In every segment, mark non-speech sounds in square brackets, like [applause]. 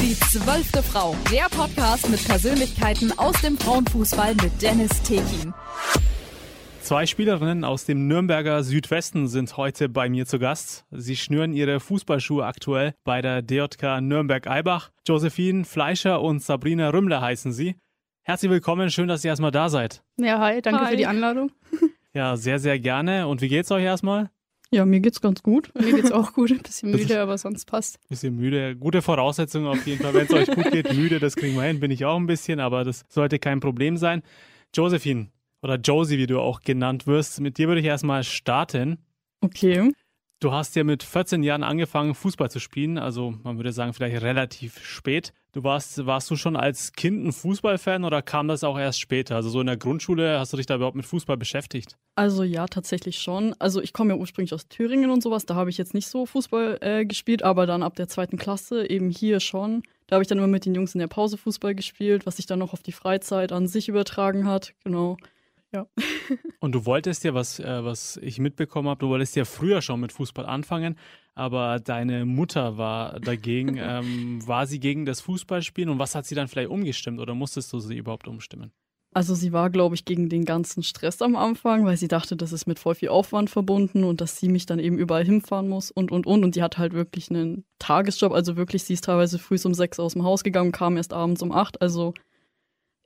Die zwölfte Frau, der Podcast mit Persönlichkeiten aus dem Frauenfußball mit Dennis Tekin. Zwei Spielerinnen aus dem Nürnberger Südwesten sind heute bei mir zu Gast. Sie schnüren ihre Fußballschuhe aktuell bei der DJK Nürnberg-Eibach. Josephine Fleischer und Sabrina Rümmler heißen sie. Herzlich willkommen, schön, dass ihr erstmal da seid. Ja, hi, danke Hi. für die Einladung. Ja, sehr, sehr gerne. Und wie geht's euch erstmal? Ja, mir geht's ganz gut. Mir geht's auch gut. Ein bisschen [laughs] Das ist- müde, aber sonst passt. Bisschen müde. Gute Voraussetzungen auf jeden Fall. Wenn es euch gut geht, müde, das kriegen wir hin. Bin ich auch ein bisschen, aber das sollte kein Problem sein. Josephine oder Josie, wie du auch genannt wirst, mit dir würde ich erstmal starten. Okay. Du hast ja mit 14 Jahren angefangen, Fußball zu spielen, also man würde sagen, vielleicht relativ spät. Du warst, warst du schon als Kind ein Fußballfan oder kam das auch erst später? Also so in der Grundschule hast du dich da überhaupt mit Fußball beschäftigt? Also ja, tatsächlich schon. Also ich komme ja ursprünglich aus Thüringen und sowas. Da habe ich jetzt nicht so Fußball äh, gespielt, aber dann ab der zweiten Klasse eben hier schon. Da habe ich dann immer mit den Jungs in der Pause Fußball gespielt, was sich dann noch auf die Freizeit an sich übertragen hat. Genau. [laughs] Und du wolltest ja, was, äh, was ich mitbekommen habe, du wolltest ja früher schon mit Fußball anfangen, aber deine Mutter war dagegen. [laughs] ähm, war sie gegen das Fußballspielen und was hat sie dann vielleicht umgestimmt oder musstest du sie überhaupt umstimmen? Also sie war, glaube ich, gegen den ganzen Stress am Anfang, weil sie dachte, das ist mit voll viel Aufwand verbunden und dass sie mich dann eben überall hinfahren muss und, und, und. Und die hat halt wirklich einen Tagesjob. Also wirklich, sie ist teilweise früh um sechs aus dem Haus gegangen, kam erst abends um acht. Also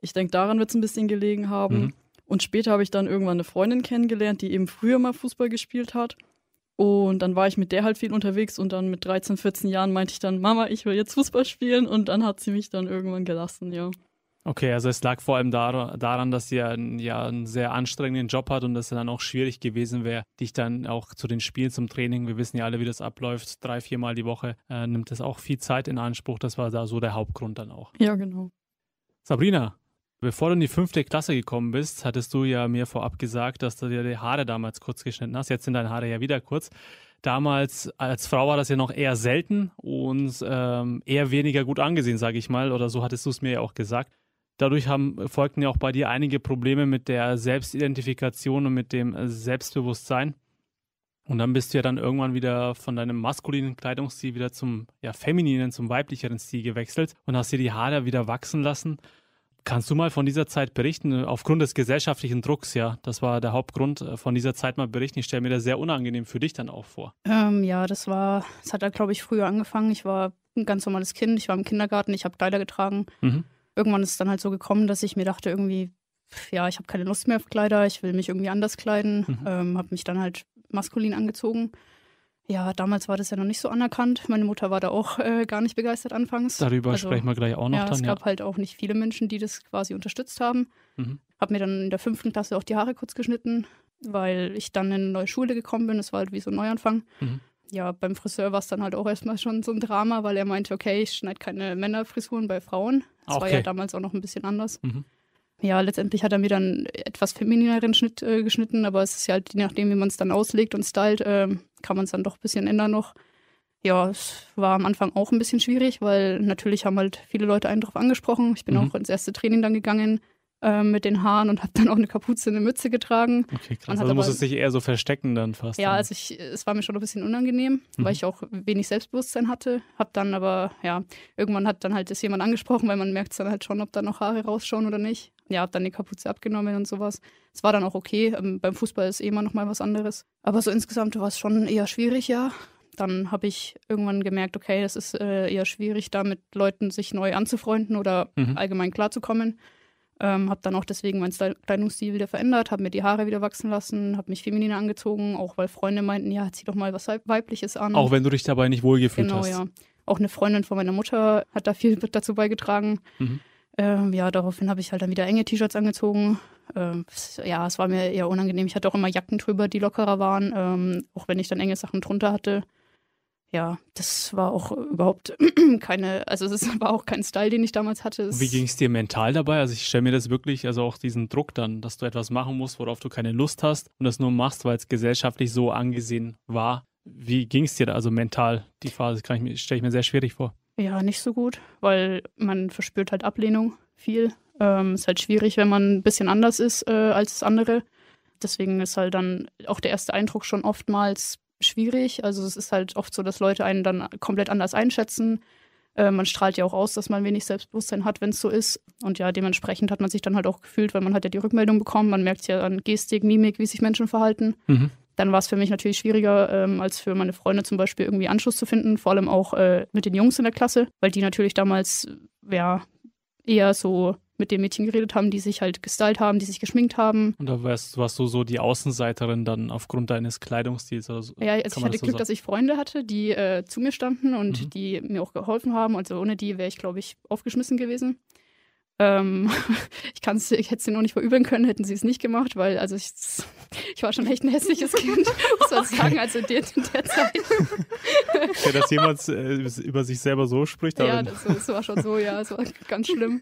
ich denke, daran wird es ein bisschen gelegen haben. Mhm. Und später habe ich dann irgendwann eine Freundin kennengelernt, die eben früher mal Fußball gespielt hat. Und dann war ich mit der halt viel unterwegs und dann mit 13, 14 Jahren meinte ich dann, Mama, ich will jetzt Fußball spielen. Und dann hat sie mich dann irgendwann gelassen, ja. Okay, also es lag vor allem dar daran, dass sie einen, ja, einen sehr anstrengenden Job hat und dass es dann auch schwierig gewesen wäre, dich dann auch zu den Spielen, zum Training, wir wissen ja alle, wie das abläuft, drei, viermal die Woche, äh, nimmt das auch viel Zeit in Anspruch. Das war da so der Hauptgrund dann auch. Ja, genau. Sabrina, bevor du in die fünfte Klasse gekommen bist, hattest du ja mir vorab gesagt, dass du dir die Haare damals kurz geschnitten hast. Jetzt sind deine Haare ja wieder kurz. Damals als Frau war das ja noch eher selten und ähm, eher weniger gut angesehen, sage ich mal, oder so hattest du es mir ja auch gesagt. Dadurch haben, folgten ja auch bei dir einige Probleme mit der Selbstidentifikation und mit dem Selbstbewusstsein. Und dann bist du ja dann irgendwann wieder von deinem maskulinen Kleidungsstil wieder zum ja, femininen, zum weiblicheren Stil gewechselt und hast dir die Haare wieder wachsen lassen. Kannst du mal von dieser Zeit berichten, aufgrund des gesellschaftlichen Drucks, ja? Das war der Hauptgrund, äh, von dieser Zeit mal berichten. Ich stelle mir das sehr unangenehm für dich dann auch vor. Ähm, ja, das war, das hat, glaube ich, früher angefangen. Ich war ein ganz normales Kind. Ich war im Kindergarten, ich habe Kleider getragen. Mhm. Irgendwann ist es dann halt so gekommen, dass ich mir dachte, irgendwie, ja, ich habe keine Lust mehr auf Kleider, ich will mich irgendwie anders kleiden. Mhm. Ähm, habe mich dann halt maskulin angezogen. Ja, damals war das ja noch nicht so anerkannt. Meine Mutter war da auch äh, gar nicht begeistert anfangs. Darüber Also, sprechen wir gleich auch noch ja, dann, es ja. gab halt auch nicht viele Menschen, die das quasi unterstützt haben. Mhm. Habe mir dann in der fünften Klasse auch die Haare kurz geschnitten, weil ich dann in eine neue Schule gekommen bin. Das war halt wie so ein Neuanfang. Mhm. Ja, beim Friseur war es dann halt auch erstmal schon so ein Drama, weil er meinte, okay, ich schneide keine Männerfrisuren bei Frauen. Das war Okay. ja damals auch noch ein bisschen anders. Mhm. Ja, letztendlich hat er mir dann etwas feminineren Schnitt äh, geschnitten, aber es ist ja halt, je nachdem, wie man es dann auslegt und stylt, ähm, kann man es dann doch ein bisschen ändern noch. Ja, es war am Anfang auch ein bisschen schwierig, weil natürlich haben halt viele Leute einen drauf angesprochen. Ich bin Mhm. auch ins erste Training dann gegangen ähm, mit den Haaren und habe dann auch eine Kapuze, eine Mütze getragen. Okay, krass. Also aber- es sich eher so verstecken dann fast. Ja, dann. also ich, es war mir schon ein bisschen unangenehm, Mhm. weil ich auch wenig Selbstbewusstsein hatte. Hab dann aber, ja, irgendwann hat dann halt das jemand angesprochen, weil man merkt dann halt schon, ob da noch Haare rausschauen oder nicht. Ja, hab dann die Kapuze abgenommen und sowas. Es war dann auch okay. Ähm, beim Fußball ist eh immer noch mal was anderes. Aber so insgesamt war es schon eher schwierig, ja. Dann habe ich irgendwann gemerkt, okay, es ist äh, eher schwierig, da mit Leuten sich neu anzufreunden oder Mhm. allgemein klarzukommen. Ähm, habe dann auch deswegen meinen Kleidungsstil wieder verändert, habe mir die Haare wieder wachsen lassen, habe mich femininer angezogen, auch weil Freunde meinten, ja, zieh doch mal was Weib- Weibliches an. auch wenn du dich dabei nicht wohlgefühlt genau, hast. ja. Auch eine Freundin von meiner Mutter hat da viel dazu beigetragen. Mhm. Ähm, ja, daraufhin habe ich halt dann wieder enge T-Shirts angezogen. Ähm, ja, es war mir eher unangenehm. Ich hatte auch immer Jacken drüber, die lockerer waren, ähm, auch wenn ich dann enge Sachen drunter hatte. Ja, das war auch überhaupt [clears throat] keine, also es [laughs] war auch kein Style, den ich damals hatte. Es- Wie ging es dir mental dabei? Also ich stelle mir das wirklich, also auch diesen Druck dann, dass du etwas machen musst, worauf du keine Lust hast und das nur machst, weil es gesellschaftlich so angesehen war. Wie ging es dir da also mental? Die Phase stelle ich mir sehr schwierig vor. Ja, nicht so gut, weil man verspürt halt Ablehnung viel. Ähm, ist halt schwierig, wenn man ein bisschen anders ist äh, als andere. Deswegen ist halt dann auch der erste Eindruck schon oftmals schwierig. Also es ist halt oft so, dass Leute einen dann komplett anders einschätzen. Äh, man strahlt ja auch aus, dass man wenig Selbstbewusstsein hat, wenn es so ist. Und ja, dementsprechend hat man sich dann halt auch gefühlt, weil man hat ja die Rückmeldung bekommen. Man merkt ja an Gestik, Mimik, wie sich Menschen verhalten. Mhm. Dann war es für mich natürlich schwieriger, ähm, als für meine Freunde zum Beispiel irgendwie Anschluss zu finden, vor allem auch äh, mit den Jungs in der Klasse, weil die natürlich damals ja eher so mit den Mädchen geredet haben, die sich halt gestylt haben, die sich geschminkt haben. Und da warst, warst du so die Außenseiterin dann aufgrund deines Kleidungsstils oder so? Ja, also ich hatte so Glück, sagen? dass ich Freunde hatte, die äh, zu mir standen und mhm. die mir auch geholfen haben. Also ohne die wäre ich, glaube ich, aufgeschmissen gewesen. Ähm, [laughs] ich, kann's, ich hätte es dir noch nicht verübeln können, hätten sie es nicht gemacht, weil also ich, [laughs] ich war schon echt ein hässliches [laughs] Kind, muss man sagen, also in der, in der Zeit. Ja, dass jemand äh, über sich selber so spricht. Ja, das, das, war schon so, ja, es war ganz schlimm.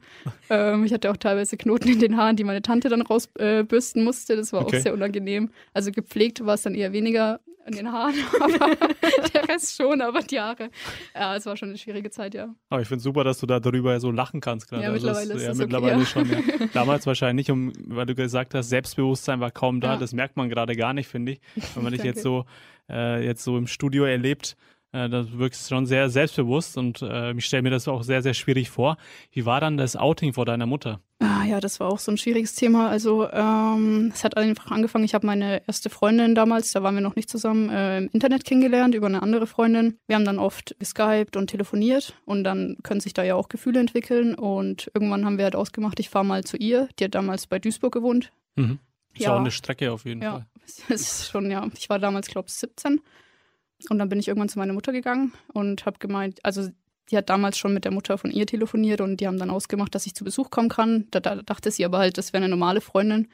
Ähm, ich hatte auch teilweise Knoten in den Haaren, die meine Tante dann rausbürsten äh, musste, das war okay. auch sehr unangenehm. Also gepflegt war es dann eher weniger, an den Haaren, aber der Rest schon, aber die Haare. Ja, es war schon eine schwierige Zeit, ja. Aber ich finde super, dass du da darüber so lachen kannst gerade. Ja, also mittlerweile ist, ja, mittlerweile okay, schon. Ja. [laughs] Damals wahrscheinlich nicht, um, weil du gesagt hast, Selbstbewusstsein war kaum da. Ja. Das merkt man gerade gar nicht, finde ich. Wenn man dich [laughs] jetzt so äh, jetzt so im Studio erlebt, äh, da wirkst du schon sehr selbstbewusst und äh, ich stelle mir das auch sehr, sehr schwierig vor. Wie war dann das Outing vor deiner Mutter? Ah, ja, das war auch so ein schwieriges Thema. Also ähm, es hat einfach angefangen, ich habe meine erste Freundin damals, da waren wir noch nicht zusammen, äh, im Internet kennengelernt über eine andere Freundin. Wir haben dann oft geskypt und telefoniert und dann können sich da ja auch Gefühle entwickeln und irgendwann haben wir halt ausgemacht, ich fahre mal zu ihr. Die hat damals bei Duisburg gewohnt. Mhm. Ist ja auch eine Strecke auf jeden ja, Fall. [laughs] Ja, ist schon, ja. Ich war damals, glaube ich, 17 und dann bin ich irgendwann zu meiner Mutter gegangen und habe gemeint, also die hat damals schon mit der Mutter von ihr telefoniert und die haben dann ausgemacht, dass ich zu Besuch kommen kann. Da, da dachte sie aber halt, das wäre eine normale Freundin.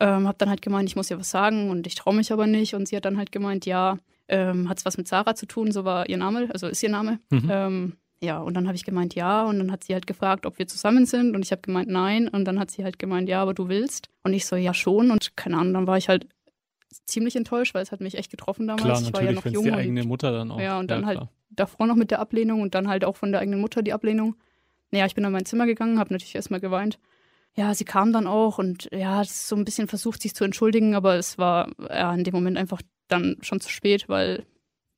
Ähm, hab dann halt gemeint, ich muss ihr was sagen und ich traue mich aber nicht. Und sie hat dann halt gemeint, ja, ähm, hat es was mit Sarah zu tun, so war ihr Name, also ist ihr Name. Mhm. Ähm, ja, und dann habe ich gemeint, ja. Und dann hat sie halt gefragt, ob wir zusammen sind. Und ich habe gemeint, nein. Und dann hat sie halt gemeint, ja, aber du willst. Und ich so, ja, schon. Und keine Ahnung, dann war ich halt ziemlich enttäuscht, weil es hat mich echt getroffen damals. Klar, ich war ja noch jung. Die eigene Mutter dann auch. Ja, und dann ja, halt davor noch mit der Ablehnung und dann halt auch von der eigenen Mutter die Ablehnung. Naja, ich bin in mein Zimmer gegangen, habe natürlich erstmal geweint. Ja, sie kam dann auch und ja, so ein bisschen versucht, sich zu entschuldigen, aber es war ja in dem Moment einfach dann schon zu spät, weil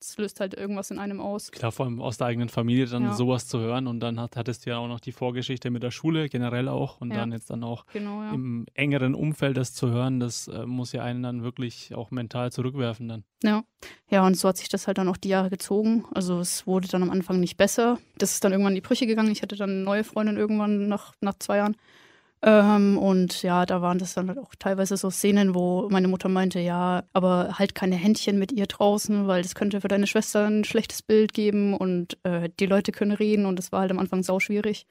es löst halt irgendwas in einem aus. Klar, vor allem aus der eigenen Familie dann ja. sowas zu hören und dann hat, hattest du ja auch noch die Vorgeschichte mit der Schule generell auch und ja. dann jetzt dann auch genau, ja. im engeren Umfeld das zu hören, das äh, muss ja einen dann wirklich auch mental zurückwerfen dann. Ja. Ja, und so hat sich das halt dann auch die Jahre gezogen. Also es wurde dann am Anfang nicht besser. Das ist dann irgendwann in die Brüche gegangen. Ich hatte dann eine neue Freundin irgendwann nach, nach zwei Jahren. Ähm, und ja, da waren das dann halt auch teilweise so Szenen, wo meine Mutter meinte, ja, aber halt keine Händchen mit ihr draußen, weil das könnte für deine Schwester ein schlechtes Bild geben und äh, die Leute können reden und das war halt am Anfang sau schwierig.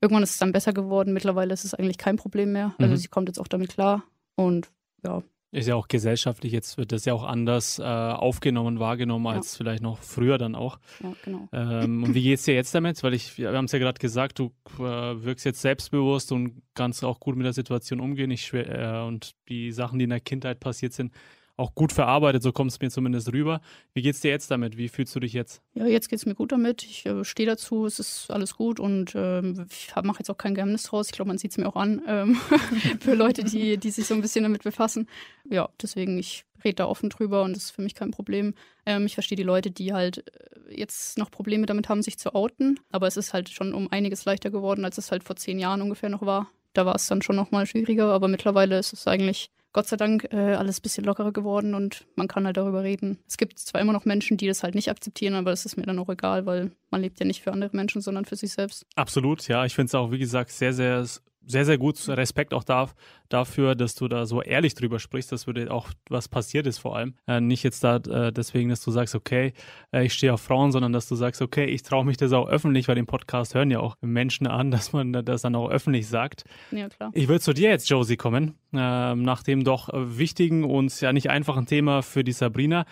Irgendwann ist es dann besser geworden. Mittlerweile ist es eigentlich kein Problem mehr. Also mhm. sie kommt jetzt auch damit klar und ja, ist ja auch gesellschaftlich, jetzt wird das ja auch anders äh, aufgenommen, wahrgenommen als ja. vielleicht noch früher dann auch. Ja, genau. Ähm, und wie geht es dir jetzt damit? Weil ich, wir haben es ja gerade gesagt, du äh, wirkst jetzt selbstbewusst und kannst auch gut mit der Situation umgehen. Ich, äh, und die Sachen, die in der Kindheit passiert sind, auch gut verarbeitet, so kommt es mir zumindest rüber. Wie geht's dir jetzt damit? Wie fühlst du dich jetzt? Ja, jetzt geht es mir gut damit. Ich äh, stehe dazu, es ist alles gut und ähm, ich mache jetzt auch kein Geheimnis draus. Ich glaube, man sieht es mir auch an ähm, [laughs] für Leute, die, die sich so ein bisschen damit befassen. Ja, deswegen, ich rede da offen drüber und das ist für mich kein Problem. Ähm, ich verstehe die Leute, die halt äh, jetzt noch Probleme damit haben, sich zu outen, aber es ist halt schon um einiges leichter geworden, als es halt vor zehn Jahren ungefähr noch war. Da war es dann schon noch mal schwieriger, aber mittlerweile ist es eigentlich Gott sei Dank äh, alles ein bisschen lockerer geworden und man kann halt darüber reden. Es gibt zwar immer noch Menschen, die das halt nicht akzeptieren, aber das ist mir dann auch egal, weil man lebt ja nicht für andere Menschen, sondern für sich selbst. Absolut, ja. Ich finde es auch, wie gesagt, sehr, sehr sehr, sehr gut. Respekt auch da, dafür, dass du da so ehrlich drüber sprichst, dass würde auch was passiert ist vor allem. Äh, nicht jetzt da äh, deswegen, dass du sagst, okay, äh, ich stehe auf Frauen, sondern dass du sagst, okay, ich traue mich das auch öffentlich, weil den Podcast hören ja auch Menschen an, [laughs] dass man das dann auch öffentlich sagt. Ja, klar. Ich würde zu dir jetzt, Josie, kommen, ähm, nach dem doch wichtigen und ja nicht einfachen Thema für die Sabrina.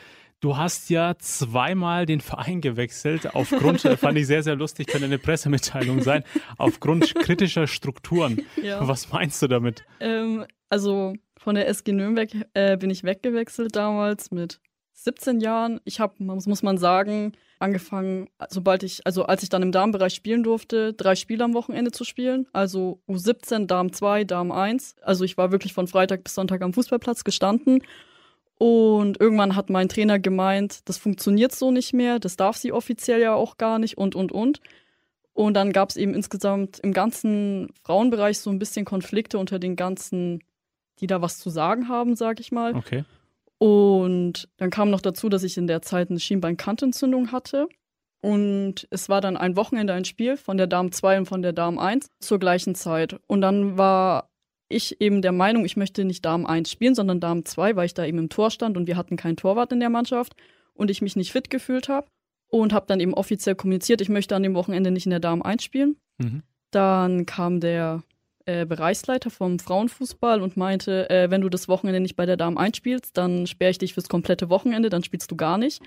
Du hast ja zweimal den Verein gewechselt, aufgrund, fand ich sehr, sehr lustig, könnte eine Pressemitteilung sein, aufgrund kritischer Strukturen. Ja. Was meinst du damit? Ähm, also von der SG Nürnberg äh, bin ich weggewechselt damals mit 17 Jahren. Ich habe, muss man sagen, angefangen, sobald ich, also als ich dann im Damenbereich spielen durfte, drei Spiele am Wochenende zu spielen. Also U17, Damen 2, Damen 1. Also ich war wirklich von Freitag bis Sonntag am Fußballplatz gestanden und irgendwann hat mein Trainer gemeint, das funktioniert so nicht mehr, das darf sie offiziell ja auch gar nicht und, und, und. Und dann gab es eben insgesamt im ganzen Frauenbereich so ein bisschen Konflikte unter den ganzen, die da was zu sagen haben, sag ich mal. Okay. Und dann kam noch dazu, dass ich in der Zeit eine Schienbeinkantentzündung hatte. Und es war dann ein Wochenende ein Spiel von der Dame 2 und von der Dame 1 zur gleichen Zeit. Und dann war ich eben der Meinung, ich möchte nicht Dame 1 spielen, sondern Dame 2, weil ich da eben im Tor stand und wir hatten keinen Torwart in der Mannschaft und ich mich nicht fit gefühlt habe. Und habe dann eben offiziell kommuniziert, ich möchte an dem Wochenende nicht in der Dame 1 spielen. Mhm. Dann kam der äh, Bereichsleiter vom Frauenfußball und meinte, äh, wenn du das Wochenende nicht bei der Dame 1 spielst, dann sperre ich dich fürs komplette Wochenende, dann spielst du gar nicht.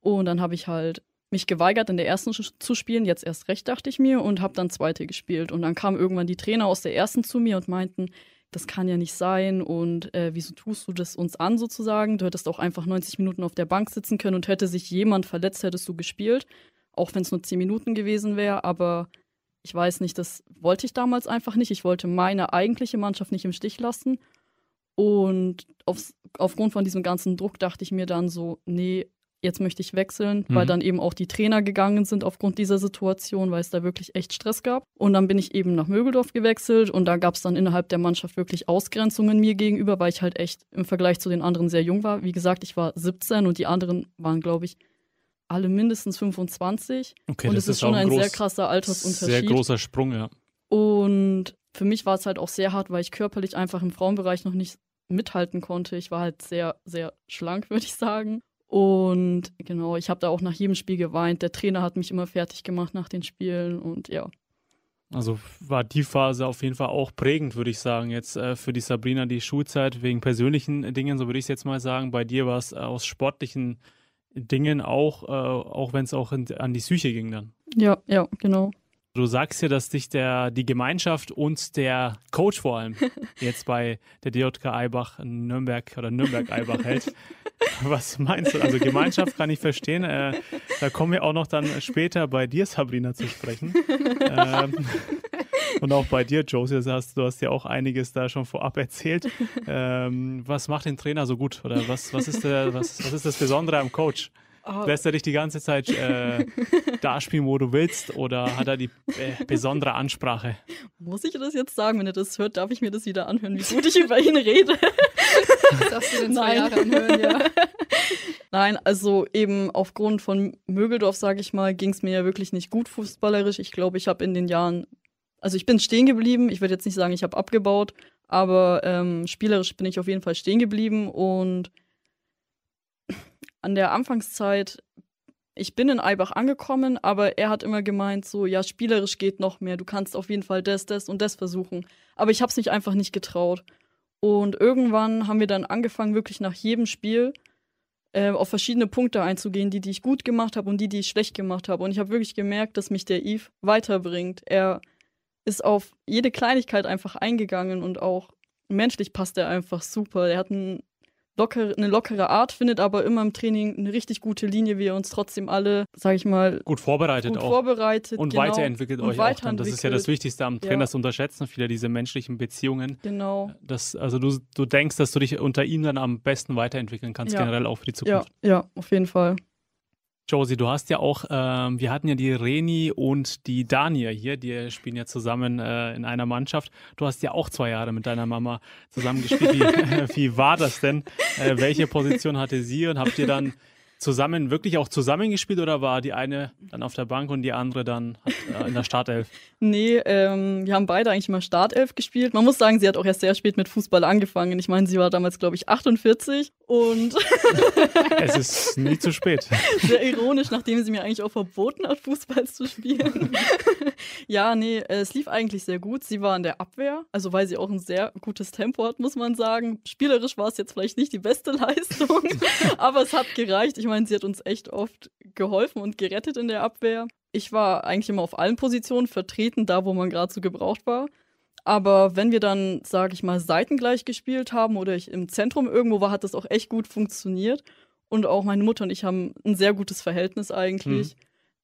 Und dann habe ich halt mich geweigert, in der ersten zu spielen, jetzt erst recht, dachte ich mir, und habe dann zweite gespielt. Und dann kamen irgendwann die Trainer aus der ersten zu mir und meinten, das kann ja nicht sein und äh, wieso tust du das uns an sozusagen? Du hättest auch einfach 90 Minuten auf der Bank sitzen können und hätte sich jemand verletzt, hättest du gespielt, auch wenn es nur 10 Minuten gewesen wäre, aber ich weiß nicht, das wollte ich damals einfach nicht. Ich wollte meine eigentliche Mannschaft nicht im Stich lassen. Und aufs, aufgrund von diesem ganzen Druck dachte ich mir dann so, nee, jetzt möchte ich wechseln, mhm. weil dann eben auch die Trainer gegangen sind aufgrund dieser Situation, weil es da wirklich echt Stress gab. Und dann bin ich eben nach Mögeldorf gewechselt und da gab es dann innerhalb der Mannschaft wirklich Ausgrenzungen mir gegenüber, weil ich halt echt im Vergleich zu den anderen sehr jung war. Wie gesagt, ich war 17 und die anderen waren, glaube ich, alle mindestens 25. Okay, und das es ist, schon ein groß- sehr krasser Altersunterschied. Sehr großer Sprung, ja. Und für mich war es halt auch sehr hart, weil ich körperlich einfach im Frauenbereich noch nicht mithalten konnte. Ich war halt sehr, sehr schlank, [laughs] würde ich sagen. Und genau, ich habe da auch nach jedem Spiel geweint. Der Trainer hat mich immer fertig gemacht nach den Spielen und ja. Also war die Phase auf jeden Fall auch prägend, würde ich sagen, jetzt äh, für die Sabrina die Schulzeit wegen persönlichen Dingen, so würde ich es jetzt mal sagen. Bei dir war es äh, aus sportlichen Dingen auch, äh, auch wenn es auch in, an die Psyche ging dann. Ja, ja, genau. Du sagst ja, dass dich der, die Gemeinschaft und der Coach vor allem [laughs] jetzt bei der DJK Eibach Nürnberg oder Nürnberg-Eibach hält. [laughs] [laughs] Was meinst du? Also Gemeinschaft kann ich verstehen. Äh, da kommen wir auch noch dann später bei dir, Sabrina, zu sprechen. ähm, [laughs] und auch bei dir, Josie, du hast, du hast ja auch einiges da schon vorab erzählt. Ähm, was macht den Trainer so gut? Oder was, was, ist, der, was, was ist das Besondere am Coach? Ah, Lässt er dich die ganze Zeit äh, da spielen, wo du willst, oder hat er die äh, besondere Ansprache? muss ich das jetzt sagen? Wenn er das hört, darf ich mir das wieder anhören, wie gut ich über ihn rede. [laughs] Das darfst du zwei ja. [laughs] Nein, also eben aufgrund von Mögeldorf, sage ich mal, ging es mir ja wirklich nicht gut fußballerisch. Ich glaube, ich habe in den Jahren, also ich bin stehen geblieben. Ich würde jetzt nicht sagen, ich habe abgebaut, aber ähm, spielerisch bin ich auf jeden Fall stehen geblieben und an der Anfangszeit, ich bin in Eibach angekommen, aber er hat immer gemeint, so, ja, spielerisch geht noch mehr. Du kannst auf jeden Fall das, das und das versuchen. Aber ich habe es mich einfach nicht getraut. Und irgendwann haben wir dann angefangen, wirklich nach jedem Spiel äh, auf verschiedene Punkte einzugehen, die, die ich gut gemacht habe und die, die ich schlecht gemacht habe. Und ich habe wirklich gemerkt, dass mich der Yves weiterbringt. Er ist auf jede Kleinigkeit einfach eingegangen und auch menschlich passt er einfach super. Er hat ein locker, eine lockere Art, findet aber immer im Training eine richtig gute Linie, wie er uns trotzdem alle, sag ich mal, Gut vorbereitet gut auch. vorbereitet. und genau, weiterentwickelt und euch auch dann. Das ist ja das. Wichtigste am Ja. Trainer, das unterschätzen viele diese menschlichen Beziehungen. Genau. Das, also du, du denkst, dass du dich unter ihm dann am besten weiterentwickeln kannst, Ja. generell auch für die Ja, Zukunft. ja, auf jeden Fall. Josie, du hast ja auch, ähm, wir hatten ja die Reni und die Dania hier, die spielen ja zusammen äh, in einer Mannschaft. Du hast ja auch zwei Jahre mit deiner Mama zusammen gespielt. Wie, [laughs] wie war das denn? Äh, welche Position hatte sie und habt ihr dann zusammen, wirklich auch zusammengespielt oder war die eine dann auf der Bank und die andere dann hat, äh, in der Startelf? [laughs] Nee, ähm, wir haben beide eigentlich immer Startelf gespielt. Man muss sagen, sie hat auch erst sehr spät mit Fußball angefangen. Ich meine, sie war damals, glaube ich, 48 und [laughs] Es ist nie zu spät. [laughs] sehr ironisch, nachdem sie mir eigentlich auch verboten hat, Fußball zu spielen. ja, nee, äh, es lief eigentlich sehr gut. Sie war in der Abwehr, also weil sie auch ein sehr gutes Tempo hat, muss man sagen. Spielerisch war es jetzt vielleicht nicht die beste Leistung, aber es hat gereicht. Ich meine, sie hat uns echt oft geholfen und gerettet in der Abwehr. Ich war eigentlich immer auf allen Positionen vertreten, da wo man gerade so gebraucht war. Aber wenn wir dann, sage ich mal, seitengleich gespielt haben oder ich im Zentrum irgendwo war, hat das auch echt gut funktioniert. Und auch meine Mutter und ich haben ein sehr gutes Verhältnis eigentlich.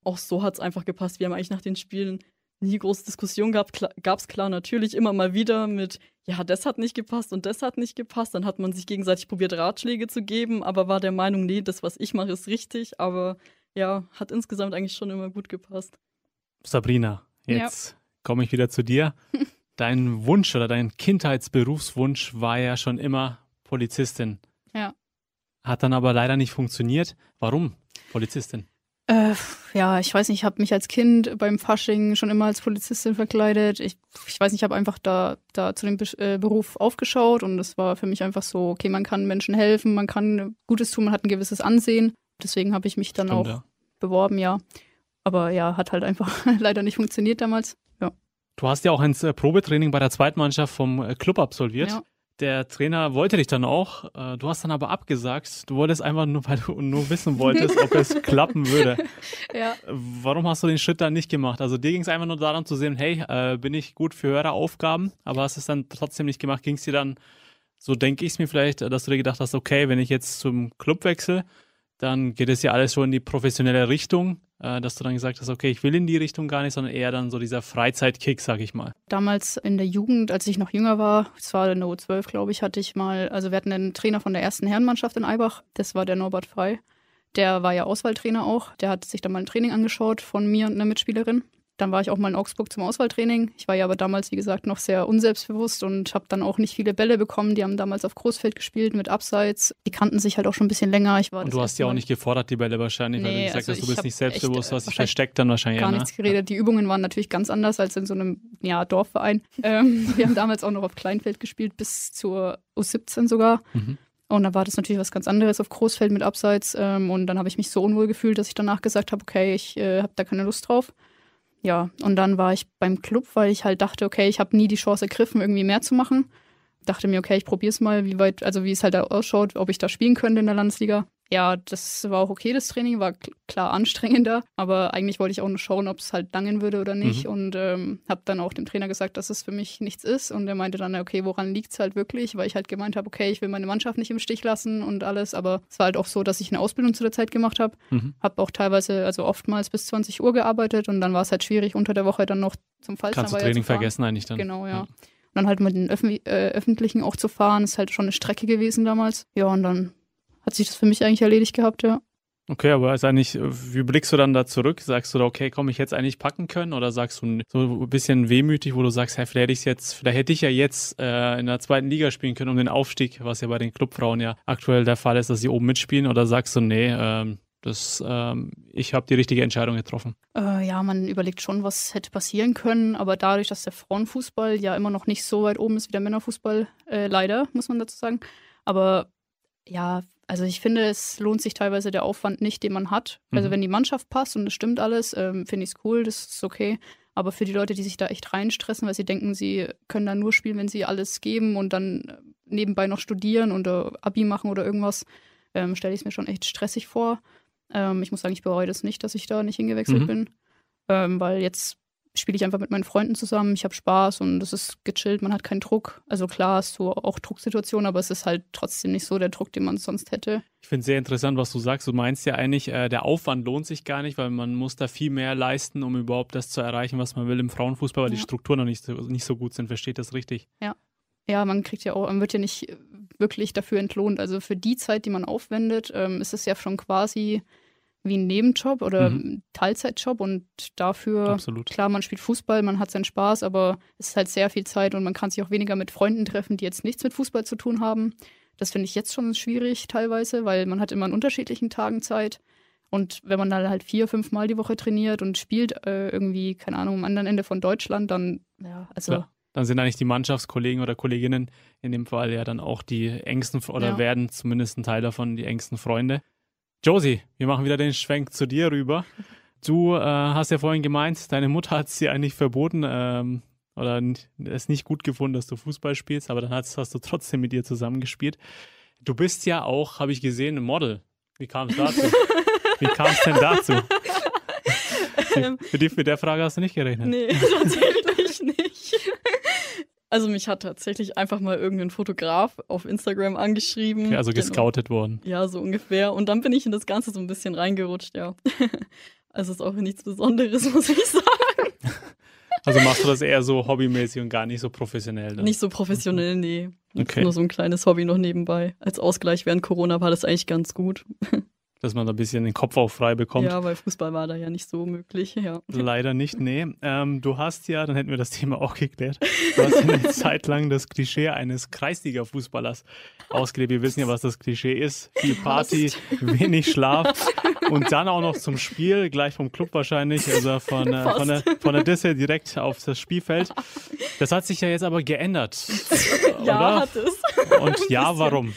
Auch so hat es einfach gepasst. Wir haben eigentlich nach den Spielen nie große Diskussionen. Kla Gab es klar natürlich immer mal wieder mit, ja, das hat nicht gepasst und das hat nicht gepasst. Dann hat man sich gegenseitig probiert, Ratschläge zu geben, aber war der Meinung, nee, das, was ich mache, ist richtig. Aber ja, hat insgesamt eigentlich schon immer gut gepasst. Sabrina, jetzt ja. komme ich wieder zu dir. [laughs] dein Wunsch oder dein Kindheitsberufswunsch war ja schon immer Polizistin. Ja. Hat dann aber leider nicht funktioniert. Warum Polizistin? Äh, ja, ich weiß nicht, ich habe mich als Kind beim Fasching schon immer als Polizistin verkleidet. Ich, ich weiß nicht, ich habe einfach da, da zu dem Be äh, Beruf aufgeschaut und es war für mich einfach so, okay, man kann Menschen helfen, man kann Gutes tun, man hat ein gewisses Ansehen. Deswegen habe ich mich dann Stimmt, auch ja. beworben, ja. Aber ja, hat halt einfach [laughs] leider nicht funktioniert damals. Ja. Du hast ja auch ein äh, Probetraining bei der Zweitmannschaft vom äh, Club absolviert. Ja. Der Trainer wollte dich dann auch. Äh, du hast dann aber abgesagt. Du wolltest einfach nur, weil du nur wissen wolltest, ob es [laughs] klappen würde. Ja. Warum hast du den Schritt dann nicht gemacht? Also dir ging es einfach nur daran zu sehen, hey, bin ich gut für höhere Aufgaben, aber hast es dann trotzdem nicht gemacht. Ging es dir dann, so denke ich es mir vielleicht, dass du dir gedacht hast, okay, wenn ich jetzt zum Club wechsle, dann geht es ja alles so in die professionelle Richtung, äh, dass du dann gesagt hast, okay, ich will in die Richtung gar nicht, sondern eher dann so dieser Freizeitkick, sag ich mal. Damals in der Jugend, als ich noch jünger war, es war in der U12, glaube ich, hatte ich mal, also wir hatten einen Trainer von der ersten Herrenmannschaft in Eibach, das war der Norbert Frei. Der war ja Auswahltrainer auch. Der hat sich dann mal ein Training angeschaut von mir und einer Mitspielerin. Dann war ich auch mal in Augsburg zum Auswahltraining. Ich war ja aber damals, wie gesagt, noch sehr unselbstbewusst und habe dann auch nicht viele Bälle bekommen. Die haben damals auf Großfeld gespielt mit Abseits. Die kannten sich halt auch schon ein bisschen länger. Ich war und du hast ja auch nicht gefordert, die Bälle wahrscheinlich, nee, weil du gesagt also hast, du bist nicht selbstbewusst, du hast dich versteckt dann wahrscheinlich. Gar ne? nichts geredet. Die Übungen waren natürlich ganz anders als in so einem ja, Dorfverein. [laughs] ähm, wir haben damals auch noch auf Kleinfeld gespielt, bis zur U17 sogar. Mhm. Und da war das natürlich was ganz anderes auf Großfeld mit Abseits. Ähm, und dann habe ich mich so unwohl gefühlt, dass ich danach gesagt habe, okay, ich äh, habe da keine Lust drauf ja, und dann war ich beim Club, weil ich halt dachte, okay, ich habe nie die Chance ergriffen, irgendwie mehr zu machen. Dachte mir, okay, ich probiere es mal, wie weit, also wie es halt ausschaut, ob ich da spielen könnte in der Landesliga ja, das war auch okay, das Training, war klar anstrengender, aber eigentlich wollte ich auch nur schauen, ob es halt langen würde oder nicht mhm. und ähm, habe dann auch dem Trainer gesagt, dass es für mich nichts ist und er meinte dann, okay, woran liegt es halt wirklich, weil ich halt gemeint habe, okay, ich will meine Mannschaft nicht im Stich lassen und alles, aber es war halt auch so, dass ich eine Ausbildung zu der Zeit gemacht habe, mhm. habe auch teilweise, also oftmals bis 20 Uhr gearbeitet und dann war es halt schwierig, unter der Woche dann noch zum Pfalzner Kannst du Training vergessen eigentlich dann. Genau, ja. ja. Und dann halt mit den Öf äh, Öffentlichen auch zu fahren, ist halt schon eine Strecke gewesen damals. Ja, und dann hat sich das für mich eigentlich erledigt gehabt, ja. Okay, aber ist eigentlich, wie blickst du dann da zurück? Sagst du da, okay, komm ich jetzt eigentlich packen können? Oder sagst du so ein bisschen wehmütig, wo du sagst, hey, vielleicht hätte ich jetzt, vielleicht hätte ich ja jetzt äh, in der zweiten Liga spielen können um den Aufstieg, was ja bei den Clubfrauen ja aktuell der Fall ist, dass sie oben mitspielen? Oder sagst du, nee, ähm, das, ähm, ich habe die richtige Entscheidung getroffen? Äh, ja, man überlegt schon, was hätte passieren können, aber dadurch, dass der Frauenfußball ja immer noch nicht so weit oben ist wie der Männerfußball, äh, leider, muss man dazu sagen. Aber ja, also ich finde, es lohnt sich teilweise der Aufwand nicht, den man hat. Also mhm. wenn die Mannschaft passt und es stimmt alles, ähm, finde ich es cool, das ist okay. Aber für die Leute, die sich da echt reinstressen, weil sie denken, sie können da nur spielen, wenn sie alles geben und dann äh, nebenbei noch studieren oder Abi machen oder irgendwas, ähm, stelle ich es mir schon echt stressig vor. Ähm, ich muss sagen, ich bereue das nicht, dass ich da nicht hingewechselt mhm. bin. Ähm, weil jetzt spiele ich einfach mit meinen Freunden zusammen, ich habe Spaß und es ist gechillt, man hat keinen Druck. Also klar hast du auch Drucksituationen, aber es ist halt trotzdem nicht so der Druck, den man sonst hätte. Ich finde es sehr interessant, was du sagst. Du meinst ja eigentlich, äh, der Aufwand lohnt sich gar nicht, weil man muss da viel mehr leisten, um überhaupt das zu erreichen, was man will im Frauenfußball, weil ja. die Strukturen noch nicht so, nicht so gut sind. Versteht das richtig? Ja. Ja, man kriegt ja auch, man wird ja nicht wirklich dafür entlohnt. Also für die Zeit, die man aufwendet, ähm, ist es ja schon quasi wie ein Nebenjob oder mhm. Teilzeitjob und dafür, Absolut. klar, man spielt Fußball, man hat seinen Spaß, aber es ist halt sehr viel Zeit und man kann sich auch weniger mit Freunden treffen, die jetzt nichts mit Fußball zu tun haben. Das finde ich jetzt schon schwierig teilweise, weil man hat immer an unterschiedlichen Tagen Zeit. Und wenn man dann halt vier, fünf Mal die Woche trainiert und spielt äh, irgendwie, keine Ahnung, am anderen Ende von Deutschland, dann, ja, also. Klar. Dann sind eigentlich die Mannschaftskollegen oder Kolleginnen in dem Fall ja dann auch die engsten oder ja. werden zumindest ein Teil davon die engsten Freunde. Josie, wir machen wieder den Schwenk zu dir rüber. Du äh, hast ja vorhin gemeint, deine Mutter hat es dir eigentlich verboten ähm, oder es nicht gut gefunden, dass du Fußball spielst, aber dann hast, hast du trotzdem mit ihr zusammengespielt. Du bist ja auch, habe ich gesehen, ein Model. Wie kam es dazu? [laughs] Wie kam es denn dazu? [laughs] Für, die, für der Frage hast du nicht gerechnet. Nee, [laughs] tatsächlich nicht. Also mich hat tatsächlich einfach mal irgendein Fotograf auf Instagram angeschrieben. Okay, also gescoutet genau. worden. Ja, so ungefähr. Und dann bin ich in das Ganze so ein bisschen reingerutscht, ja. [laughs] Also ist auch nichts Besonderes, [laughs] muss ich sagen. [laughs] Also machst du das eher so hobbymäßig und gar nicht so professionell? Dann? Nicht so professionell, nee. Okay. Nur so ein kleines Hobby noch nebenbei. Als Ausgleich während Corona war das eigentlich ganz gut. Dass man da ein bisschen den Kopf auch frei bekommt. Ja, weil Fußball war da ja nicht so möglich, ja. Leider nicht, nee. Ähm, du hast ja, dann hätten wir das Thema auch geklärt, du hast eine [laughs] Zeit lang das Klischee eines Kreisliga-Fußballers ausgelebt. Wir wissen ja, was das Klischee ist. Viel Party, wenig Schlaf [laughs] und dann auch noch zum Spiel, gleich vom Club wahrscheinlich, also von, äh, von, der, von der Disse direkt auf das Spielfeld. Das hat sich ja jetzt aber geändert, [laughs] Ja, oder? hat es. Und ja, warum?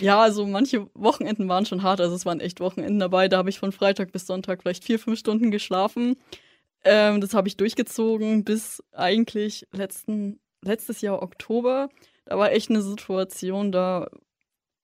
Ja, also manche Wochenenden waren schon hart. Also es waren echt Wochenenden dabei. Da habe ich von Freitag bis Sonntag vielleicht vier, fünf Stunden geschlafen. Ähm, das habe ich durchgezogen bis eigentlich letzten, letztes Jahr Oktober. Da war echt eine Situation, da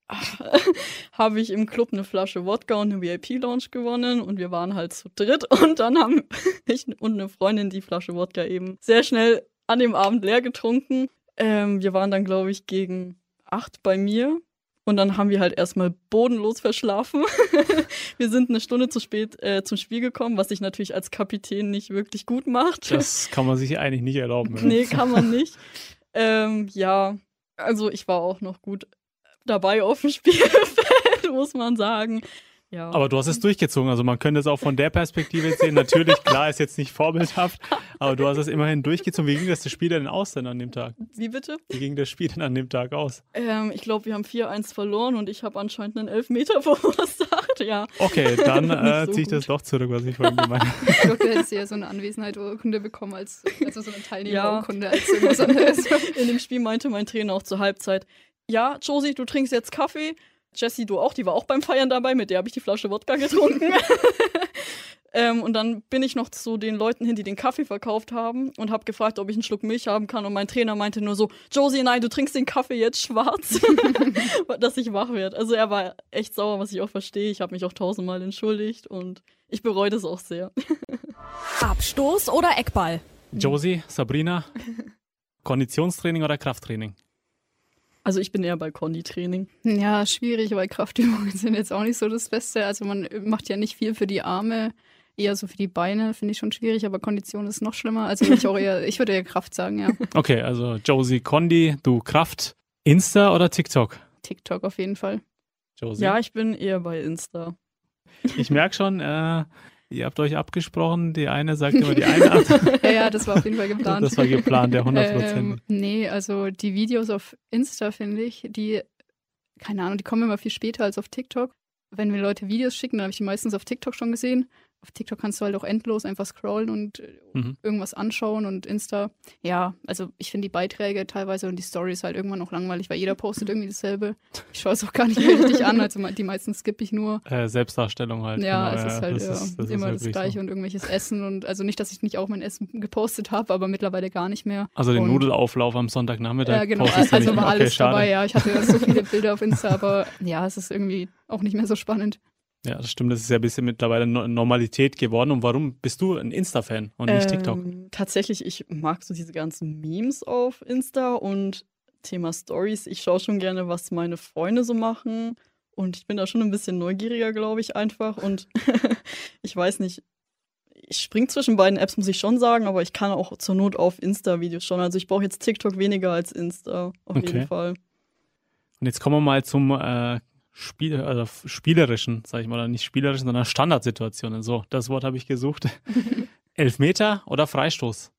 [laughs] habe ich im Club eine Flasche Wodka und eine VIP-Lounge gewonnen und wir waren halt zu dritt [laughs] und dann haben [laughs] ich und eine Freundin die Flasche Wodka eben sehr schnell an dem Abend leer getrunken. Ähm, wir waren dann, glaube ich, gegen acht bei mir und dann haben wir halt erstmal bodenlos verschlafen. [laughs] wir sind eine Stunde zu spät äh, zum Spiel gekommen, was sich natürlich als Kapitän nicht wirklich gut macht. Das kann man sich eigentlich nicht erlauben. ja. [laughs] nee, kann man nicht. [laughs] ähm, ja, also ich war auch noch gut dabei auf dem Spielfeld, muss man sagen. Ja. Aber du hast es durchgezogen. Also man könnte es auch von der Perspektive sehen. Natürlich, [laughs] klar, ist jetzt nicht vorbildhaft, aber du hast es immerhin durchgezogen. Wie ging das Spiel denn aus denn an dem Tag? Wie bitte? Wie ging das Spiel denn an dem Tag aus? Ähm, ich glaube, wir haben 4-1 verloren und ich habe anscheinend einen Elfmeter [laughs] verursacht. Ja. Okay, dann [laughs] äh, so ziehe ich das gut. doch zurück, was ich vorhin gemeint habe. Ich glaube, du hättest ja so eine Anwesenheitsurkunde bekommen, als also so eine Teilnehmerurkunde als irgendwas anderes. In dem Spiel meinte mein Trainer auch zur Halbzeit, ja, Josie, du trinkst jetzt Kaffee. Jessie, du auch, die war auch beim Feiern dabei, mit der habe ich die Flasche Wodka getrunken. [laughs] ähm, und dann bin ich noch zu den Leuten hin, die den Kaffee verkauft haben und habe gefragt, ob ich einen Schluck Milch haben kann. Und mein Trainer meinte nur so, Josie, nein, du trinkst den Kaffee jetzt schwarz, [laughs] [laughs] dass ich wach werde. Also er war echt sauer, was ich auch verstehe. Ich habe mich auch tausendmal entschuldigt und ich bereue das auch sehr. Abstoß oder Eckball? Josie, Sabrina, Konditionstraining oder Krafttraining? Also ich bin eher bei Konditraining. Ja, schwierig, weil Kraftübungen [laughs] sind jetzt auch nicht so das Beste. Also man macht ja nicht viel für die Arme, eher so für die Beine, finde ich schon schwierig, aber Kondition ist noch schlimmer. Also ich auch eher, ich würde eher Kraft sagen, ja. [laughs] Okay, also Josie, Kondi, du Kraft, Insta oder TikTok? TikTok auf jeden Fall. Josie? Ja, ich bin eher bei Insta. Ich merke schon, äh, ihr habt euch abgesprochen. Die eine sagt immer die eine Art. [laughs] Ja, ja, das war auf jeden Fall geplant. Das war geplant, der 100 Ähm, Prozent. nee, also die Videos auf Insta, finde ich, die, keine Ahnung, die kommen immer viel später als auf TikTok. Wenn mir Leute Videos schicken, dann habe ich die meistens auf TikTok schon gesehen. Auf TikTok kannst du halt auch endlos einfach scrollen und äh, Mhm. irgendwas anschauen und Insta. Ja, also ich finde die Beiträge teilweise und die Stories halt irgendwann noch langweilig, weil jeder postet irgendwie dasselbe. Ich schaue es auch gar nicht mehr richtig an, also die meisten skippe ich nur. Äh, Selbstdarstellung halt. Ja, genau, es ist halt das ja, ist- das immer das Gleiche so. und irgendwelches Essen und also nicht, dass ich nicht auch mein Essen gepostet habe, aber mittlerweile gar nicht mehr. Also den und- Nudelauflauf am Sonntagnachmittag. Ja, genau. Also mehr. war alles okay, dabei, ja. Ich hatte so viele Bilder auf Insta, aber ja, es ist irgendwie auch nicht mehr so spannend. Ja, das stimmt. Das ist ja ein bisschen mittlerweile No- Normalität geworden. Und warum bist du ein Insta-Fan und nicht TikTok? Ähm, tatsächlich, ich mag so diese ganzen Memes auf Insta und Thema Stories. Ich schaue schon gerne, was meine Freunde so machen. Und ich bin da schon ein bisschen neugieriger, glaube ich, einfach. Und [laughs] ich weiß nicht, ich spring zwischen beiden Apps, muss ich schon sagen, aber ich kann auch zur Not auf Insta-Videos schauen. Also ich brauche jetzt TikTok weniger als Insta, auf Okay. jeden Fall. Und jetzt kommen wir mal zum äh, Spiel, also spielerischen, sag ich mal, oder nicht spielerischen, sondern Standardsituationen. So, das Wort habe ich gesucht. [laughs] Elfmeter oder Freistoß?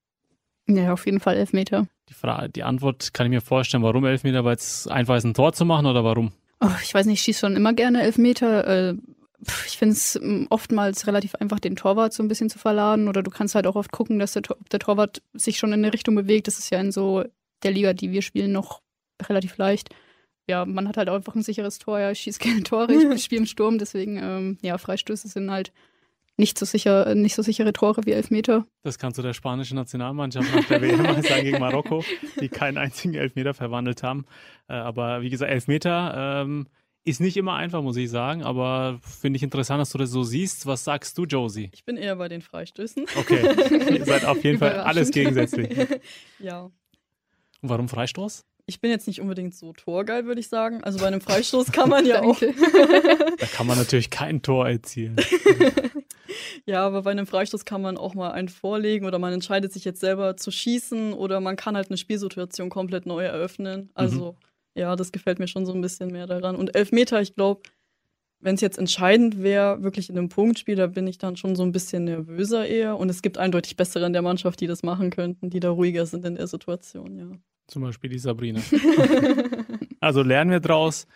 Ja, auf jeden Fall Elfmeter. Die, Fra die Antwort kann ich mir vorstellen, warum Elfmeter, weil es einfach ist, ein Tor zu machen oder warum? Oh, ich weiß nicht, ich schieße schon immer gerne Elfmeter. Äh, ich finde es mm, oftmals relativ einfach, den Torwart so ein bisschen zu verladen. Oder du kannst halt auch oft gucken, dass der, der Torwart sich schon in eine Richtung bewegt. Das ist ja in so der Liga, die wir spielen, noch relativ leicht. Ja, man hat halt auch einfach ein sicheres Tor. Ja, ich schieße gerne Tore, ich [laughs] spiele im Sturm. Deswegen, ähm, ja, Freistöße sind halt nicht so sicher, nicht so sichere Tore wie Elfmeter. Das kannst du der spanischen Nationalmannschaft nach der WM mal sagen gegen Marokko, die keinen einzigen Elfmeter verwandelt haben. Äh, aber wie gesagt, Elfmeter ähm, ist nicht immer einfach, muss ich sagen. Aber finde ich interessant, dass du das so siehst. Was sagst du, Josie? Ich bin eher bei den Freistößen. Okay, ihr seid auf jeden Fall [laughs] alles gegensätzlich. [laughs] ja. Und warum Freistoß? Ich bin jetzt nicht unbedingt so torgeil, würde ich sagen. Also bei einem Freistoß kann man [laughs] ja auch. [laughs] Da kann man natürlich kein Tor erzielen. [laughs] Ja, aber bei einem Freistoß kann man auch mal einen vorlegen oder man entscheidet sich jetzt selber zu schießen oder man kann halt eine Spielsituation komplett neu eröffnen. Also ja, das gefällt mir schon so ein bisschen mehr daran. Und Elfmeter, ich glaube, wenn es jetzt entscheidend wäre, wirklich in einem Punktspiel, da bin ich dann schon so ein bisschen nervöser eher. Und es gibt eindeutig bessere in der Mannschaft, die das machen könnten, die da ruhiger sind in der Situation, ja. Zum Beispiel die Sabrina. [laughs] also lernen wir draus.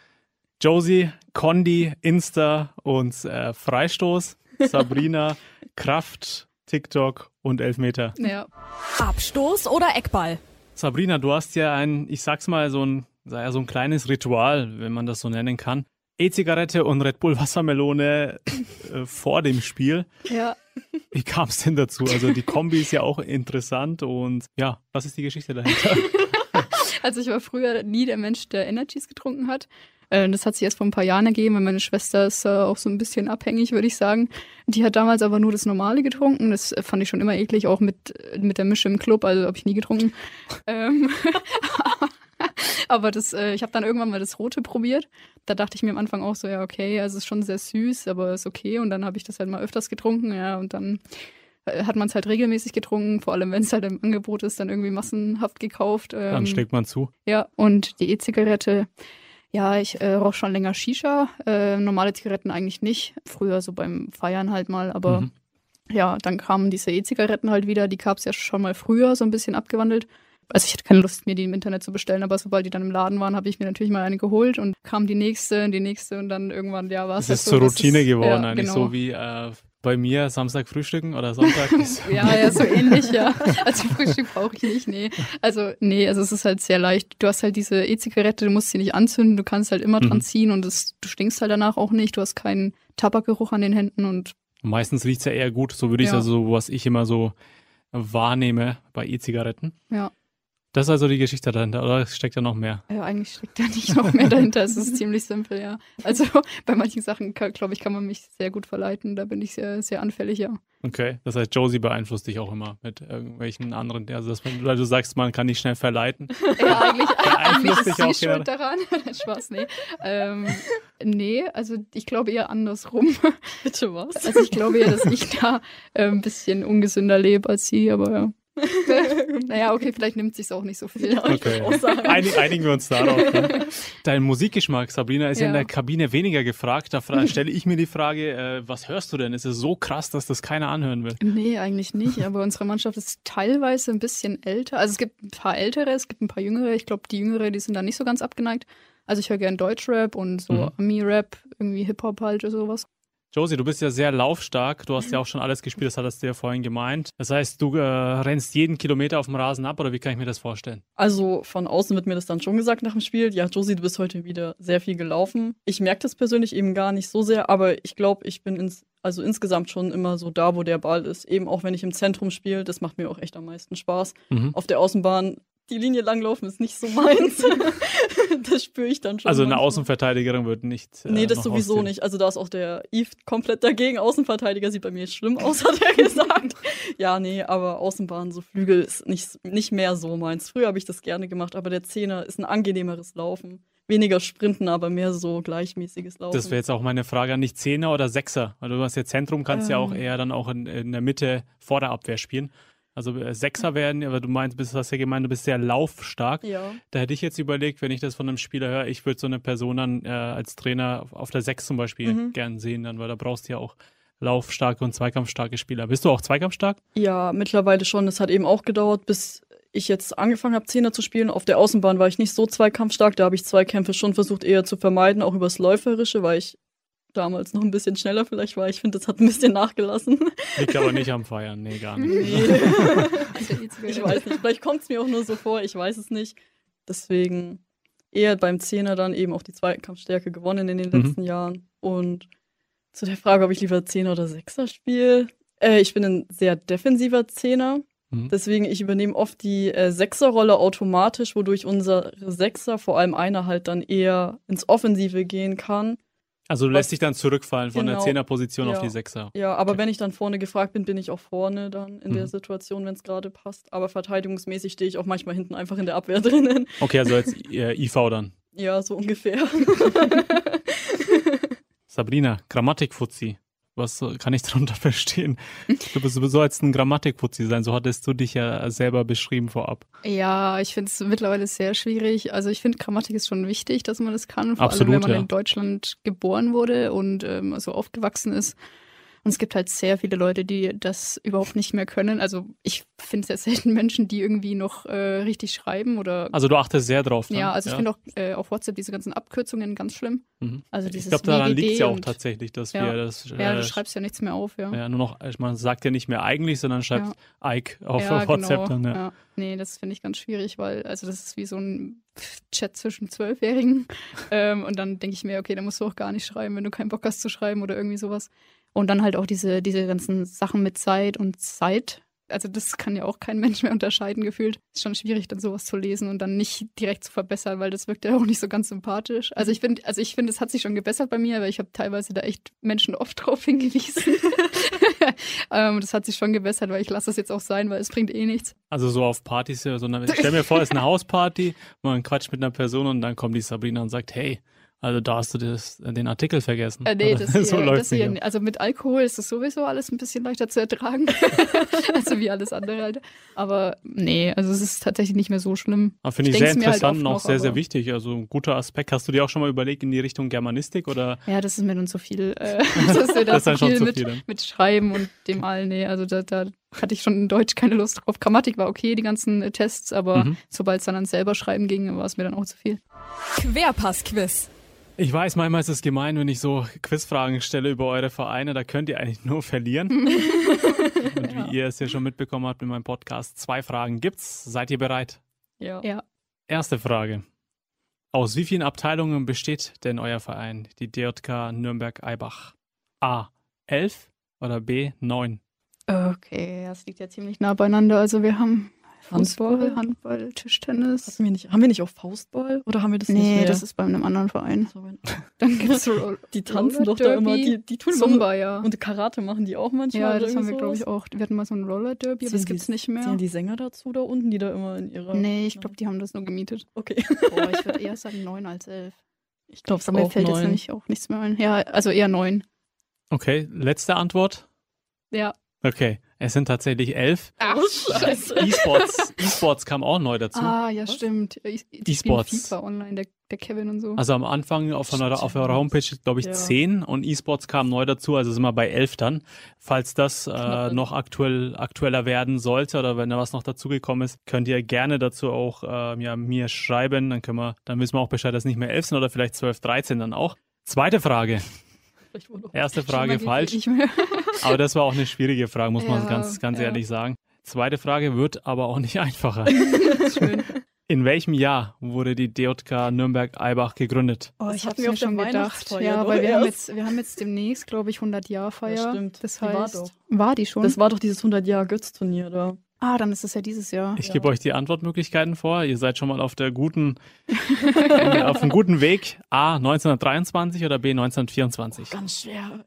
Josie, Condi, Insta und äh, Freistoß. Sabrina, [laughs] Kraft, TikTok und Elfmeter. Ja. Abstoß oder Eckball? Sabrina, du hast ja ein, ich sag's mal, so ein, so ein kleines Ritual, wenn man das so nennen kann. E-Zigarette und Red Bull Wassermelone äh, [laughs] vor dem Spiel. Ja. Wie kam es denn dazu? Also die Kombi ist ja auch interessant und ja, was ist die Geschichte dahinter? Also ich war früher nie der Mensch, der Energies getrunken hat. Äh, Das hat sich erst vor ein paar Jahren ergeben, weil meine Schwester ist äh, auch so ein bisschen abhängig, würde ich sagen. Die hat damals aber nur das Normale getrunken. Das fand ich schon immer eklig, auch mit, mit der Mische im Club, also habe ich nie getrunken. ähm, [laughs] aber das, äh, ich habe dann irgendwann mal das Rote probiert. Da dachte ich mir am Anfang auch so, ja, okay, also es ist schon sehr süß, aber ist okay. Und dann habe ich das halt mal öfters getrunken, ja, und dann hat man es halt regelmäßig getrunken, vor allem wenn es halt im Angebot ist, dann irgendwie massenhaft gekauft. Ähm, Dann schlägt man zu. ja, und die E-Zigarette, ja, ich äh, rauche schon länger Shisha, äh, normale Zigaretten eigentlich nicht. Früher so beim Feiern halt mal, aber Mhm. ja, dann kamen diese E-Zigaretten halt wieder, die gab es ja schon mal früher, so ein bisschen abgewandelt. Also ich hatte keine Lust, mir die im Internet zu bestellen, aber sobald die dann im Laden waren, habe ich mir natürlich mal eine geholt und kam die nächste, die nächste und dann irgendwann, ja, war es Es halt ist so, zur Routine es- geworden, ja, eigentlich genau. so wie äh, bei mir Samstag frühstücken oder Sonntag. [laughs] ist- Ja, ja, so ähnlich, ja. Also Frühstück brauche ich nicht, nee. Also, nee, also es ist halt sehr leicht. Du hast halt diese E-Zigarette, du musst sie nicht anzünden, du kannst halt immer dran Mhm. ziehen und es, du stinkst halt danach auch nicht, du hast keinen Tabakgeruch an den Händen und Meistens riecht es ja eher gut, so würde ich es Ja. also, so, was ich immer so wahrnehme bei E-Zigaretten. ja. Das ist also die Geschichte dahinter, oder steckt da noch mehr? Ja, eigentlich steckt da nicht noch mehr dahinter. Es ist [laughs] ziemlich simpel, ja. Also bei manchen Sachen, glaube ich, kann man mich sehr gut verleiten. Da bin ich sehr, sehr anfällig, ja. Okay, das heißt, Josie beeinflusst dich auch immer mit irgendwelchen anderen, also dass man, weil du sagst, man kann dich schnell verleiten. [laughs] Ja, eigentlich, [laughs] eigentlich Beeinflusst ist dich auch sie schuld daran. Spaß, nee. Ähm, nee, also ich glaube eher andersrum. Bitte was? Also ich glaube eher, dass ich da äh, ein bisschen ungesünder lebe als sie, aber ja. [laughs] naja, okay, vielleicht nimmt sich's auch nicht so viel. Okay. Einig, einigen wir uns darauf. Ne? [laughs] Dein Musikgeschmack, Sabrina, ist ja. in der Kabine weniger gefragt. Da [laughs] stelle ich mir die Frage, äh, was hörst du denn? Ist es so krass, dass das keiner anhören will? Nee, eigentlich nicht. Aber unsere Mannschaft ist teilweise ein bisschen älter. Also es gibt ein paar ältere, es gibt ein paar jüngere. Ich glaube, die jüngere, die sind da nicht so ganz abgeneigt. Also ich höre gern Deutschrap und so Mhm. Ami-Rap, irgendwie Hip-Hop halt oder sowas. Josie, du bist ja sehr laufstark. Du hast ja auch schon alles gespielt, das hattest du ja vorhin gemeint. Das heißt, du äh, rennst jeden Kilometer auf dem Rasen ab oder wie kann ich mir das vorstellen? Also von außen wird mir das dann schon gesagt nach dem Spiel. Ja, Josie, du bist heute wieder sehr viel gelaufen. Ich merke das persönlich eben gar nicht so sehr, aber ich glaube, ich bin ins, also insgesamt schon immer so da, wo der Ball ist. Eben auch wenn ich im Zentrum spiele, das macht mir auch echt am meisten Spaß. Mhm. Auf der Außenbahn, die Linie langlaufen ist nicht so meins. [laughs] das spüre ich dann schon. Also eine manchmal. Außenverteidigerin wird nicht. Äh, Nee, das sowieso ausziehen. nicht. Also da ist auch der Eve komplett dagegen. Außenverteidiger sieht bei mir schlimm aus, [laughs] hat er gesagt. ja, nee, aber Außenbahn, so Flügel ist nicht, nicht mehr so meins. Früher habe ich das gerne gemacht, aber der Zehner ist ein angenehmeres Laufen. Weniger Sprinten, aber mehr so gleichmäßiges Laufen. Das wäre jetzt auch meine Frage an dich, Zehner oder Sechser? Weil du hast ja Zentrum, kannst ja auch Ähm. eher dann auch in, in der Mitte vor der Abwehr spielen. Also äh, Sechser werden, aber du meinst, bist, hast ja gemeint, du bist sehr laufstark. ja. Da hätte ich jetzt überlegt, wenn ich das von einem Spieler höre, ich würde so eine Person dann äh, als Trainer auf, auf der Sechs zum Beispiel Mhm. gern sehen, dann, weil da brauchst du ja auch laufstarke und zweikampfstarke Spieler. Bist du auch zweikampfstark? ja, mittlerweile schon. Es hat eben auch gedauert, bis ich jetzt angefangen habe, Zehner zu spielen. Auf der Außenbahn war ich nicht so zweikampfstark. Da habe ich Zweikämpfe schon versucht eher zu vermeiden, auch übers Läuferische, weil ich damals noch ein bisschen schneller vielleicht war. Ich finde, das hat ein bisschen nachgelassen. Liegt aber nicht am Feiern, nee, gar nicht. Nee. [laughs] Ich weiß nicht, vielleicht kommt es mir auch nur so vor, ich weiß es nicht. Deswegen eher beim Zehner dann eben auch die Zweikampfstärke gewonnen in den Mhm. letzten Jahren. Und zu der Frage, ob ich lieber Zehner oder Sechser spiele. Äh, ich bin ein sehr defensiver Zehner. Mhm. Deswegen, ich übernehme oft die äh, Sechserrolle automatisch, wodurch unsere Sechser, vor allem einer, halt dann eher ins Offensive gehen kann. Also du lässt dich dann zurückfallen von der Genau. Zehnerposition auf Ja. die Sechser. Ja, aber Okay. wenn ich dann vorne gefragt bin, bin ich auch vorne dann in der Mhm. Situation, wenn es gerade passt. Aber verteidigungsmäßig stehe ich auch manchmal hinten einfach in der Abwehr [laughs] drinnen. Okay, also als äh, IV dann. Ja, so ungefähr. [laughs] Sabrina, Grammatik-Fuzzi. Was kann ich darunter [laughs] verstehen? Du bist sowieso als ein Grammatikputzi sein, so hattest du dich ja selber beschrieben vorab. Ja, ich finde es mittlerweile sehr schwierig. Also ich finde, Grammatik ist schon wichtig, dass man das kann, vor Absolut, allem wenn man ja. in Deutschland geboren wurde und ähm, so aufgewachsen ist. Und es gibt halt sehr viele Leute, die das überhaupt nicht mehr können. Also ich finde sehr selten Menschen, die irgendwie noch äh, richtig schreiben oder Also du achtest sehr drauf. Ne? ja, also ich finde auch äh, auf WhatsApp diese ganzen Abkürzungen ganz schlimm. Mhm. Also Ich dieses glaube, daran liegt es ja auch tatsächlich, dass Ja. wir das. Ja, äh, du schreibst ja nichts mehr auf, ja. ja, nur noch, man sagt ja nicht mehr eigentlich, sondern schreibt Ike auf ja, WhatsApp genau. dann. Ja. Ja. Nee, das finde ich ganz schwierig, weil also das ist wie so ein Chat zwischen Zwölfjährigen. [laughs] ähm, und dann denke ich mir, okay, da musst du auch gar nicht schreiben, wenn du keinen Bock hast zu schreiben oder irgendwie sowas. Und dann halt auch diese, diese ganzen Sachen mit Zeit und Zeit. Also das kann ja auch kein Mensch mehr unterscheiden gefühlt. Ist schon schwierig, dann sowas zu lesen und dann nicht direkt zu verbessern, weil das wirkt ja auch nicht so ganz sympathisch. Also ich finde, also ich finde, es hat sich schon gebessert bei mir, aber ich habe teilweise da echt Menschen oft [laughs] drauf hingewiesen. [laughs] ähm, das hat sich schon gebessert, weil ich lasse das jetzt auch sein, weil es bringt eh nichts. Also so auf Partys, ja, so eine, stell mir vor, es ist eine [laughs] Hausparty, man quatscht mit einer Person und dann kommt die Sabrina und sagt, hey, also da hast du das, den Artikel vergessen. Äh, nee, Oder das [laughs] so hier, läuft's das hier, also mit Alkohol ist es sowieso alles ein bisschen leichter zu ertragen. [laughs] also wie alles andere halt. Aber nee, also es ist tatsächlich nicht mehr so schlimm. Aber finde ich, ich sehr halt interessant und auch noch, sehr, sehr wichtig. Also ein guter Aspekt. Hast du dir auch schon mal überlegt in die Richtung Germanistik oder Ja, das ist mir dann zu viel. Äh, [laughs] das ist mir Das da zu schon viel zu mit, viel dann. mit Schreiben und dem allen. Nee, also da, da hatte ich schon in Deutsch keine Lust drauf. Grammatik war okay, die ganzen äh, Tests, aber Mhm. sobald es dann ans selber schreiben ging, war es mir dann auch zu viel. Querpass-Quiz. Ich weiß, manchmal ist es gemein, wenn ich so Quizfragen stelle über eure Vereine, da könnt ihr eigentlich nur verlieren. [laughs] Und wie ihr es ja schon mitbekommen habt in meinem Podcast, zwei Fragen gibt's. Seid ihr bereit? Ja. Ja. Erste Frage. Aus wie vielen Abteilungen besteht denn euer Verein, die DJK Nürnberg-Eibach? A. 11 oder B. 9? Okay, das liegt ja ziemlich nah beieinander. Also wir haben Fußball, Handball? Handball, Tischtennis. Hatten wir, nicht, haben wir nicht auch Faustball? Oder haben wir das nicht Nee, das ist bei einem anderen Verein. [laughs] Dann gibt's [laughs] die tanzen doch da immer. Derby, Die, die tun Zumba, ja. Und Karate machen die auch manchmal. Ja, das haben wir, glaube ich, auch. Wir hatten mal so ein Roller Derby, aber das gibt's die- nicht mehr. Zählen die Sänger dazu da unten, die da immer in ihrer. Nee, ich glaube, die haben das nur gemietet. Okay. Boah, ich würde [laughs] eher sagen neun als elf. Ich glaube, Aber mir fällt jetzt nämlich auch nichts mehr ein. Ja, also eher neun. Okay, letzte Antwort. Ja. Okay, es sind tatsächlich elf. Ach, scheiße. E-Sports, E-Sports kam auch neu dazu. Ah, ja, Was? stimmt. E-Sports. FIFA online, der, der Kevin und so. Also am Anfang auf, eurer, auf eurer Homepage, glaube ich, Ja. 10 und E-Sports kam neu dazu, also sind wir bei 11 dann. Falls das äh, noch aktuell, aktueller werden sollte oder wenn da was noch dazugekommen ist, könnt ihr gerne dazu auch äh, ja, mir schreiben. Dann können wir, dann wissen wir auch Bescheid, dass es nicht mehr 11 sind oder vielleicht 12, 13 dann auch. Zweite Frage. Erste Frage falsch. Aber das war auch eine schwierige Frage, muss man Ja, ganz, ganz ja. ehrlich sagen. Zweite Frage wird aber auch nicht [laughs] einfacher. [laughs] Schön. In welchem Jahr wurde die DJK Nürnberg-Eibach gegründet? Oh, ich habe mir der schon gedacht. Ja, weil wir haben, jetzt, wir haben jetzt demnächst, glaube ich, 100 Jahre Feier. Ja, stimmt. Das Die war heißt, doch. war die schon? Das war doch dieses 100-Jahr-Götz-Turnier da. ah, dann ist es ja dieses Jahr. Ich Ja. gebe euch die Antwortmöglichkeiten vor. Ihr seid schon mal auf der guten, [laughs] auf einem guten Weg. A 1923 oder B 1924. Ganz schwer.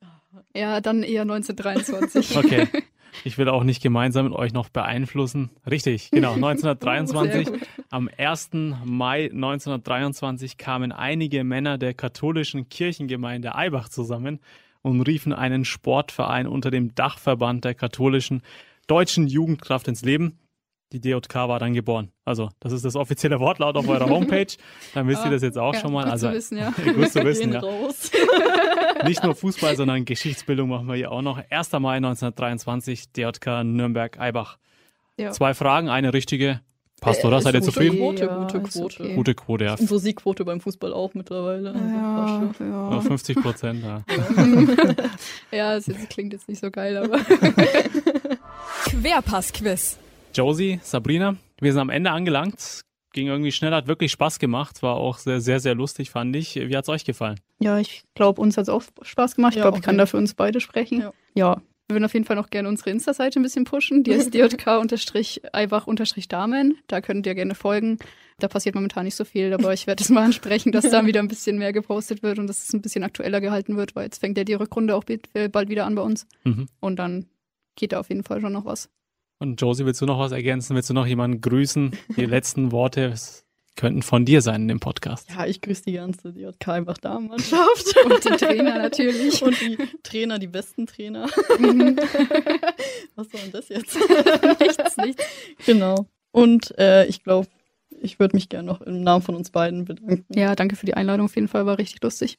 Ja, dann eher 1923. Okay. [laughs] Ich will auch nicht gemeinsam mit euch noch beeinflussen. Richtig, genau. 1923. [laughs] Sehr gut. Am 1. Mai 1923 kamen einige Männer der katholischen Kirchengemeinde Eibach zusammen und riefen einen Sportverein unter dem Dachverband der katholischen deutschen Jugendkraft ins Leben. Die DJK war dann geboren. Also, das ist das offizielle Wortlaut auf eurer Homepage. Dann wisst ihr das jetzt auch Ja, schon mal. gut Also, zu wissen, ja. [laughs] gut zu wissen, Gehen ja. raus. [laughs] [laughs] Nicht nur Fußball, sondern Geschichtsbildung machen wir hier auch noch. 1. Mai 1923, DJK Nürnberg-Eibach. Ja. Zwei Fragen, eine richtige. Passt, oder? Ist Seid ihr gute zufrieden? Quote, Ja, gute Quote. okay. Gute Quote, ja. Unsere Siegquote beim Fußball auch mittlerweile. Also Ja, schon. Ja, ja. 50 Prozent, ja. ja, es jetzt- klingt jetzt nicht so geil, aber Querpass-Quiz. Josie, Sabrina, wir sind am Ende angelangt. Ging irgendwie schnell, hat wirklich Spaß gemacht. War auch sehr, sehr, sehr lustig, fand ich. Wie hat's euch gefallen? ja, ich glaube, uns hat es auch Spaß gemacht. Ich Ja, glaube, ich kann da für uns beide sprechen. Ja. Ja. Wir würden auf jeden Fall noch gerne unsere Insta-Seite ein bisschen pushen. Die ist [laughs] djk-eibach-damen. Da könnt ihr gerne folgen. Da passiert momentan nicht so viel, aber ich werde es mal ansprechen, dass da [laughs] wieder ein bisschen mehr gepostet wird und dass es ein bisschen aktueller gehalten wird, weil jetzt fängt ja die Rückrunde auch bald wieder an bei uns. Mhm. Und dann geht da auf jeden Fall schon noch was. Und Josie, willst du noch was ergänzen? Willst du noch jemanden grüßen? Die letzten Worte könnten von dir sein in dem Podcast. Ja, ich grüße die ganze DJK einfach Damenmannschaft. [laughs] Und den Trainer natürlich. Und die Trainer, die besten Trainer. Mhm. [laughs] Was war denn das jetzt? [laughs] nichts, nichts. Genau. Und äh, ich glaube, ich würde mich gerne noch im Namen von uns beiden bedanken. Ja, danke für die Einladung. Auf jeden Fall war richtig lustig.